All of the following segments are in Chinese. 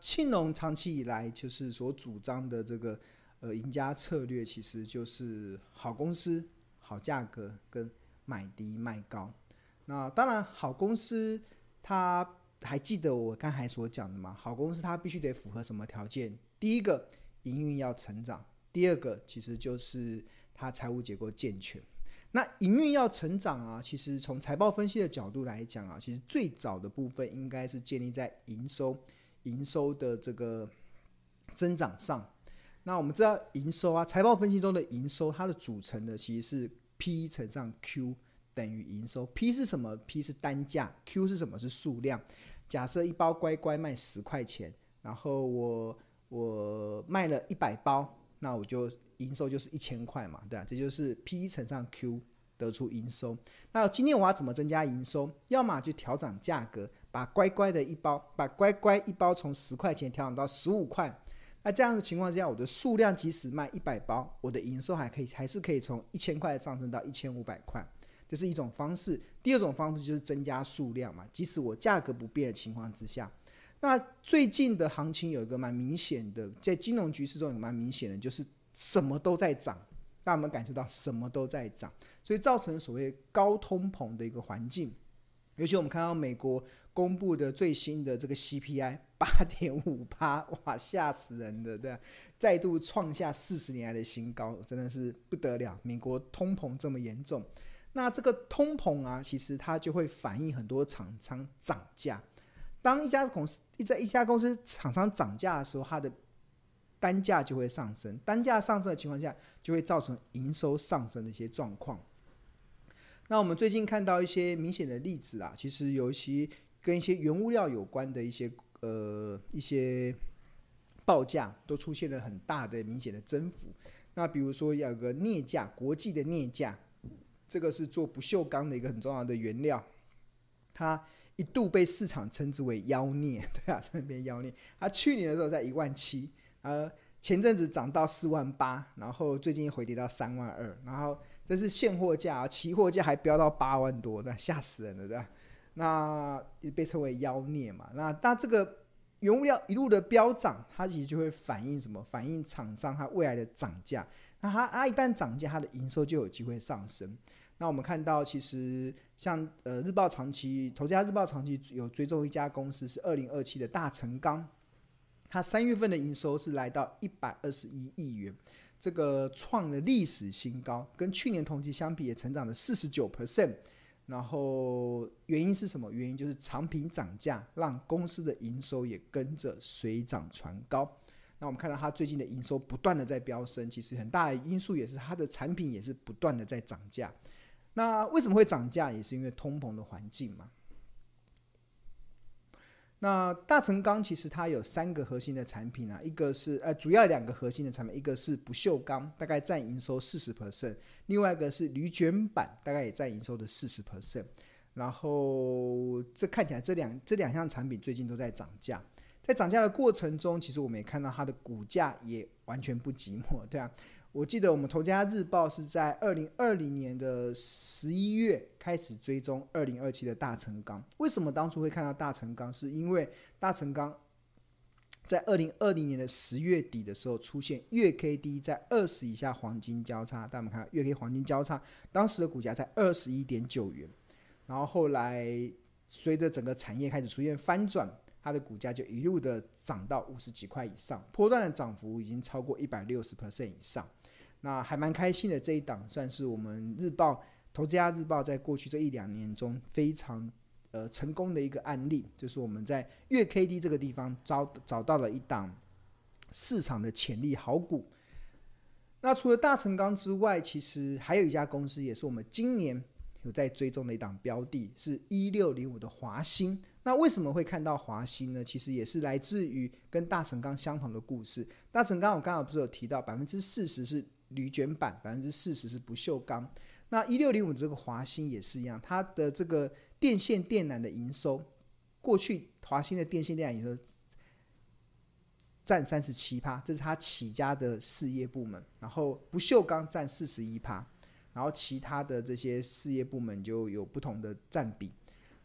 庆隆长期以来就是所主张的这个呃赢家策略，其实就是好公司、好价格跟买低卖高。那当然，好公司它还记得我刚才所讲的吗？好公司它必须得符合什么条件？第一个，营运要成长；第二个，其实就是它财务结构健全。那营运要成长啊，其实从财报分析的角度来讲啊，其实最早的部分应该是建立在营收、营收的这个增长上。那我们知道营收啊，财报分析中的营收，它的组成呢其实是 P 乘上 Q 等于营收。P 是什么？P 是单价，Q 是什么？是数量。假设一包乖乖卖十块钱，然后我我卖了一百包。那我就营收就是一千块嘛，对啊，这就是 P 乘上 Q 得出营收。那今天我要怎么增加营收？要么就调涨价格，把乖乖的一包，把乖乖一包从十块钱调整到十五块。那这样的情况之下，我的数量即使卖一百包，我的营收还可以，还是可以从一千块上升到一千五百块。这是一种方式。第二种方式就是增加数量嘛，即使我价格不变的情况之下。那最近的行情有一个蛮明显的，在金融局势中有蛮明显的，就是什么都在涨，让我们感受到什么都在涨，所以造成所谓高通膨的一个环境。尤其我们看到美国公布的最新的这个 CPI 八点五八，哇，吓死人的，对？再度创下四十年来的新高，真的是不得了。美国通膨这么严重，那这个通膨啊，其实它就会反映很多厂商涨价。当一家公司一在一家公司厂商涨价的时候，它的单价就会上升。单价上升的情况下，就会造成营收上升的一些状况。那我们最近看到一些明显的例子啊，其实尤其跟一些原物料有关的一些呃一些报价，都出现了很大的明显的增幅。那比如说有个镍价，国际的镍价，这个是做不锈钢的一个很重要的原料，它。一度被市场称之为妖孽，对啊，这边妖孽。它去年的时候在一万七，呃，前阵子涨到四万八，然后最近回跌到三万二，然后这是现货价啊，期货价还飙到八万多，那吓死人了，对吧？那也被称为妖孽嘛。那那这个原物料一路的飙涨，它其实就会反映什么？反映厂商它未来的涨价。那它它一旦涨价，它的营收就有机会上升。那我们看到，其实像呃日报长期投资家日报长期有追踪一家公司是二零二七的大成钢，它三月份的营收是来到一百二十一亿元，这个创了历史新高，跟去年同期相比也成长了四十九 percent。然后原因是什么？原因就是产品涨价，让公司的营收也跟着水涨船高。那我们看到它最近的营收不断的在飙升，其实很大的因素也是它的产品也是不断的在涨价。那为什么会涨价？也是因为通膨的环境嘛。那大成钢其实它有三个核心的产品啊，一个是呃主要两个核心的产品，一个是不锈钢，大概占营收四十 percent，另外一个是铝卷板，大概也占营收的四十 percent。然后这看起来这两这两项产品最近都在涨价，在涨价的过程中，其实我们也看到它的股价也完全不寂寞，对啊。我记得我们投资家日报是在二零二零年的十一月开始追踪二零二七的大成钢。为什么当初会看到大成钢？是因为大成钢在二零二零年的十月底的时候出现月 K D 在二十以下黄金交叉。大家们看月 K 黄金交叉，当时的股价在二十一点九元。然后后来随着整个产业开始出现翻转。它的股价就一路的涨到五十几块以上，波段的涨幅已经超过一百六十 percent 以上，那还蛮开心的。这一档算是我们日报投资家日报在过去这一两年中非常呃成功的一个案例，就是我们在月 K D 这个地方找找到了一档市场的潜力好股。那除了大成钢之外，其实还有一家公司也是我们今年有在追踪的一档标的，是一六零五的华兴。那为什么会看到华兴呢？其实也是来自于跟大成钢相同的故事。大成钢我刚刚不是有提到，百分之四十是铝卷板，百分之四十是不锈钢。那一六零五这个华兴也是一样，它的这个电线电缆的营收，过去华兴的电线电缆营收占三十七趴，这是它起家的事业部门。然后不锈钢占四十一趴，然后其他的这些事业部门就有不同的占比。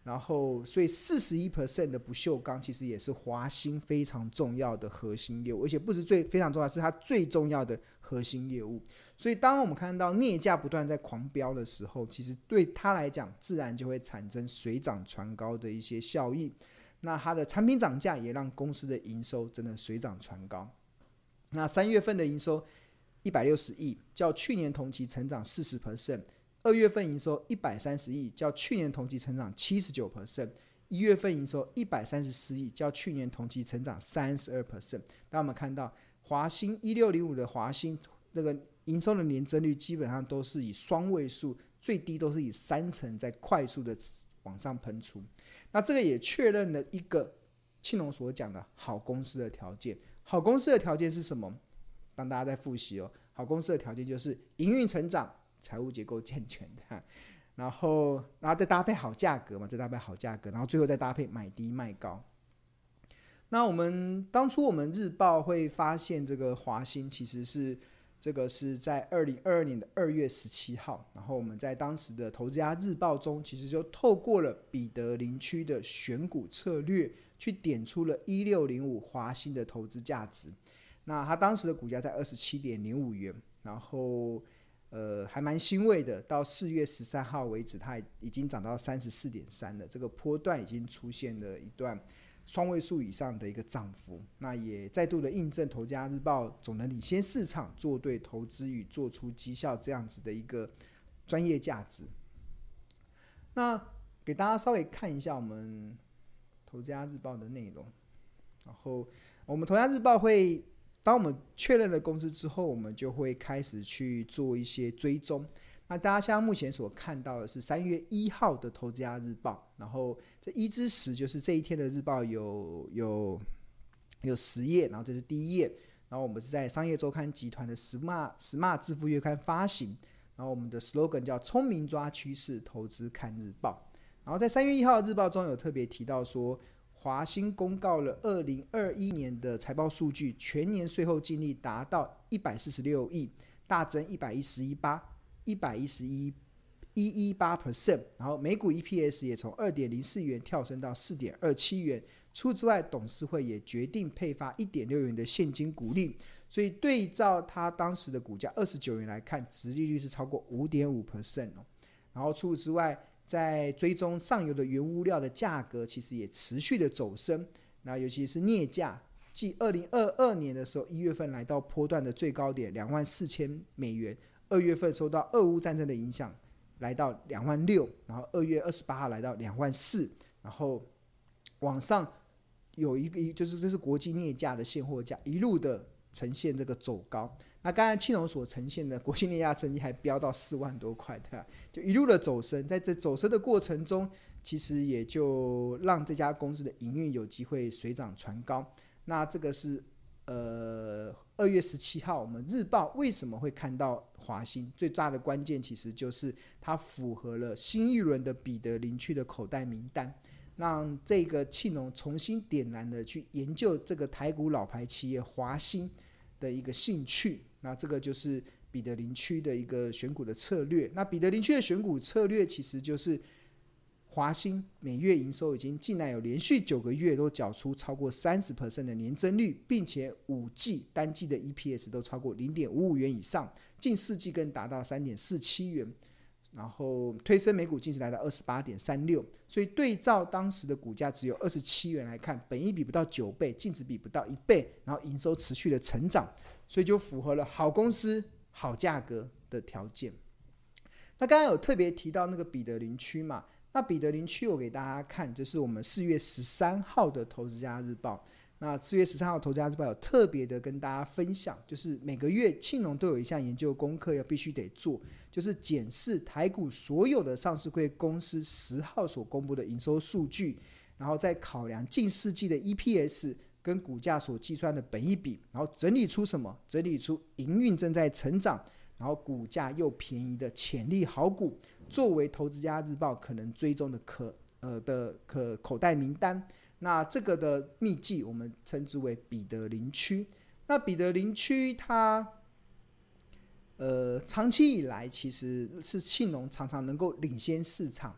然后，所以四十一 percent 的不锈钢其实也是华兴非常重要的核心业务，而且不是最非常重要，是它最重要的核心业务。所以，当我们看到镍价不断在狂飙的时候，其实对它来讲，自然就会产生水涨船高的一些效益。那它的产品涨价也让公司的营收真的水涨船高。那三月份的营收一百六十亿，较去年同期成长四十 percent。二月份营收一百三十亿，较去年同期成长七十九 percent；一月份营收一百三十四亿，较去年同期成长三十二 percent。那我们看到华兴一六零五的华兴这个营收的年增率基本上都是以双位数，最低都是以三成在快速的往上喷出。那这个也确认了一个庆龙所讲的好公司的条件。好公司的条件是什么？帮大家再复习哦。好公司的条件就是营运成长。财务结构健全的，然后，然后再搭配好价格嘛，再搭配好价格，然后最后再搭配买低卖高。那我们当初我们日报会发现这个华兴其实是这个是在二零二二年的二月十七号，然后我们在当时的投资家日报中，其实就透过了彼得林区的选股策略，去点出了一六零五华兴的投资价值。那它当时的股价在二十七点零五元，然后。呃，还蛮欣慰的。到四月十三号为止，它已经涨到三十四点三了。这个波段已经出现了一段双位数以上的一个涨幅。那也再度的印证《投家日报》总能领先市场，做对投资与做出绩效这样子的一个专业价值。那给大家稍微看一下我们《投家日报》的内容。然后我们《投家日报》会。当我们确认了公司之后，我们就会开始去做一些追踪。那大家现在目前所看到的是三月一号的《投资家日报》，然后这一至十就是这一天的日报有有有十页，然后这是第一页。然后我们是在商业周刊集团的 Smart Smart 致富月刊发行，然后我们的 slogan 叫“聪明抓趋势，投资看日报”。然后在三月一号的日报中有特别提到说。华兴公告了二零二一年的财报数据，全年税后净利达到一百四十六亿，大增一百一十一八一百一十一一一八 percent，然后每股 EPS 也从二点零四元跳升到四点二七元。除此之外，董事会也决定配发一点六元的现金股利，所以对照他当时的股价二十九元来看，殖利率是超过五点五 percent 哦。然后除此之外，在追踪上游的原物料的价格，其实也持续的走升。那尤其是镍价，继二零二二年的时候，一月份来到波段的最高点两万四千美元，二月份受到俄乌战争的影响，来到两万六，然后二月二十八号来到两万四，然后往上有一个就是这是国际镍价的现货价，一路的呈现这个走高。那刚才庆龙所呈现的国际镍价成绩还飙到四万多块，对吧？就一路的走升，在这走升的过程中，其实也就让这家公司的营运有机会水涨船高。那这个是呃二月十七号，我们日报为什么会看到华兴？最大的关键其实就是它符合了新一轮的彼得林区的口袋名单，让这个庆龙重新点燃了去研究这个台股老牌企业华兴的一个兴趣。那这个就是彼得林区的一个选股的策略。那彼得林区的选股策略其实就是华兴每月营收已经近来有连续九个月都缴出超过三十 percent 的年增率，并且五季单季的 EPS 都超过零点五五元以上，近四季更达到三点四七元，然后推升每股净值来到二十八点三六。所以对照当时的股价只有二十七元来看，本益比不到九倍，净值比不到一倍，然后营收持续的成长。所以就符合了好公司、好价格的条件。那刚刚有特别提到那个彼得林区嘛？那彼得林区我给大家看，这是我们四月十三号的《投资家日报》。那四月十三号《投资家日报》有特别的跟大家分享，就是每个月庆隆都有一项研究功课要必须得做，就是检视台股所有的上市柜公司十号所公布的营收数据，然后再考量近四季的 EPS。跟股价所计算的本益比，然后整理出什么？整理出营运正在成长，然后股价又便宜的潜力好股，作为投资家日报可能追踪的可呃的可口袋名单。那这个的秘籍我们称之为彼得林区。那彼得林区它呃长期以来其实是庆隆常常能够领先市场。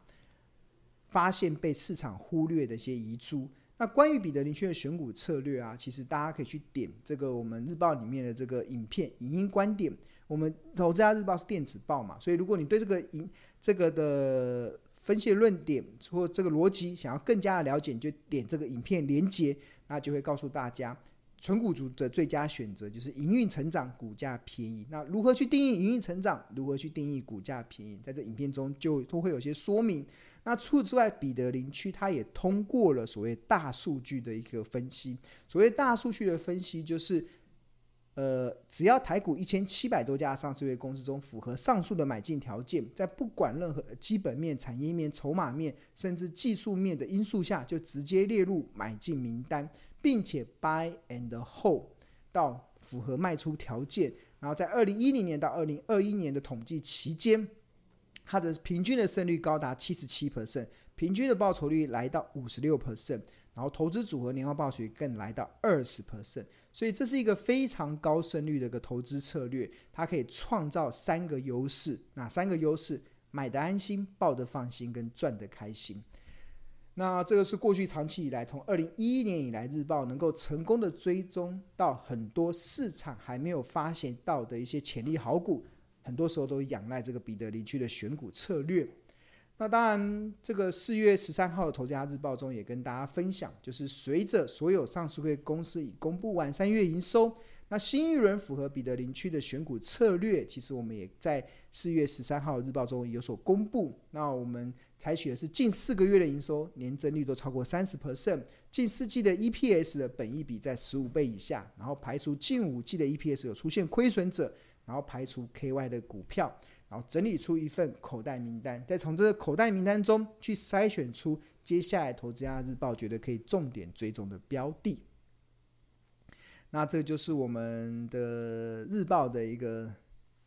发现被市场忽略的一些遗珠。那关于彼得林区的选股策略啊，其实大家可以去点这个我们日报里面的这个影片影音观点。我们投资家日报是电子报嘛，所以如果你对这个影这个的分析论点或这个逻辑想要更加的了解，就点这个影片连接，那就会告诉大家，纯股族的最佳选择就是营运成长，股价便宜。那如何去定义营运成长？如何去定义股价便宜？在这影片中就都会有些说明。那除此之外，彼得林区它也通过了所谓大数据的一个分析。所谓大数据的分析，就是呃，只要台股一千七百多家上市公司中符合上述的买进条件，在不管任何基本面、产业面、筹码面，甚至技术面的因素下，就直接列入买进名单，并且 buy and hold 到符合卖出条件。然后在二零一零年到二零二一年的统计期间。它的平均的胜率高达七十七 percent，平均的报酬率来到五十六 percent，然后投资组合年化报酬率更来到二十 percent，所以这是一个非常高胜率的一个投资策略。它可以创造三个优势，哪三个优势？买得安心，抱得放心，跟赚得开心。那这个是过去长期以来，从二零一一年以来，日报能够成功的追踪到很多市场还没有发现到的一些潜力好股。很多时候都仰赖这个彼得林区的选股策略。那当然，这个四月十三号的《投资家日报》中也跟大家分享，就是随着所有上市公司已公布完三月营收，那新一轮符合彼得林区的选股策略，其实我们也在四月十三号日报中有所公布。那我们采取的是近四个月的营收年增率都超过三十 percent，近四季的 EPS 的本益比在十五倍以下，然后排除近五季的 EPS 有出现亏损者。然后排除 KY 的股票，然后整理出一份口袋名单，再从这个口袋名单中去筛选出接下来投资家日报觉得可以重点追踪的标的。那这就是我们的日报的一个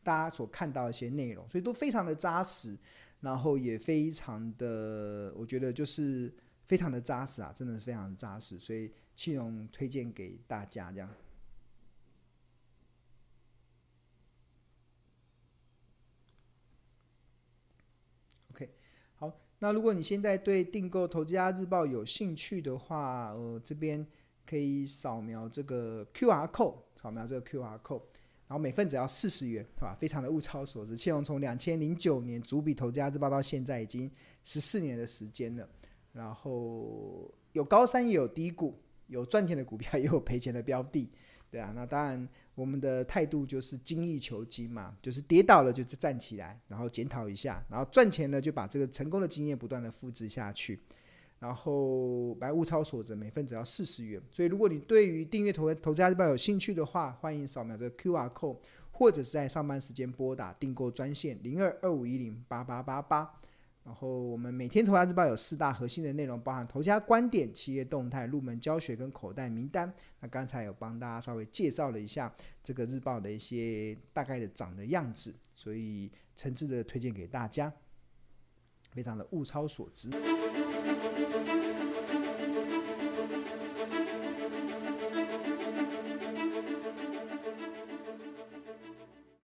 大家所看到一些内容，所以都非常的扎实，然后也非常的，我觉得就是非常的扎实啊，真的是非常扎实，所以庆荣推荐给大家这样。好那如果你现在对订购《投资家日报》有兴趣的话，呃，这边可以扫描这个 QR code，扫描这个 QR code，然后每份只要四十元，是吧？非常的物超所值。庆荣从两千零九年主笔《投资家日报》到现在已经十四年的时间了，然后有高山也有低谷，有赚钱的股票也有赔钱的标的。对啊，那当然，我们的态度就是精益求精嘛，就是跌倒了就站起来，然后检讨一下，然后赚钱呢就把这个成功的经验不断的复制下去，然后来物超所值，每份只要四十元。所以如果你对于订阅投投资家日报有兴趣的话，欢迎扫描这个 QR code，或者是在上班时间拨打订购专线零二二五一零八八八八。然后我们每天投家日报有四大核心的内容，包含投家观点、企业动态、入门教学跟口袋名单。那刚才有帮大家稍微介绍了一下这个日报的一些大概的长的样子，所以诚挚的推荐给大家，非常的物超所值。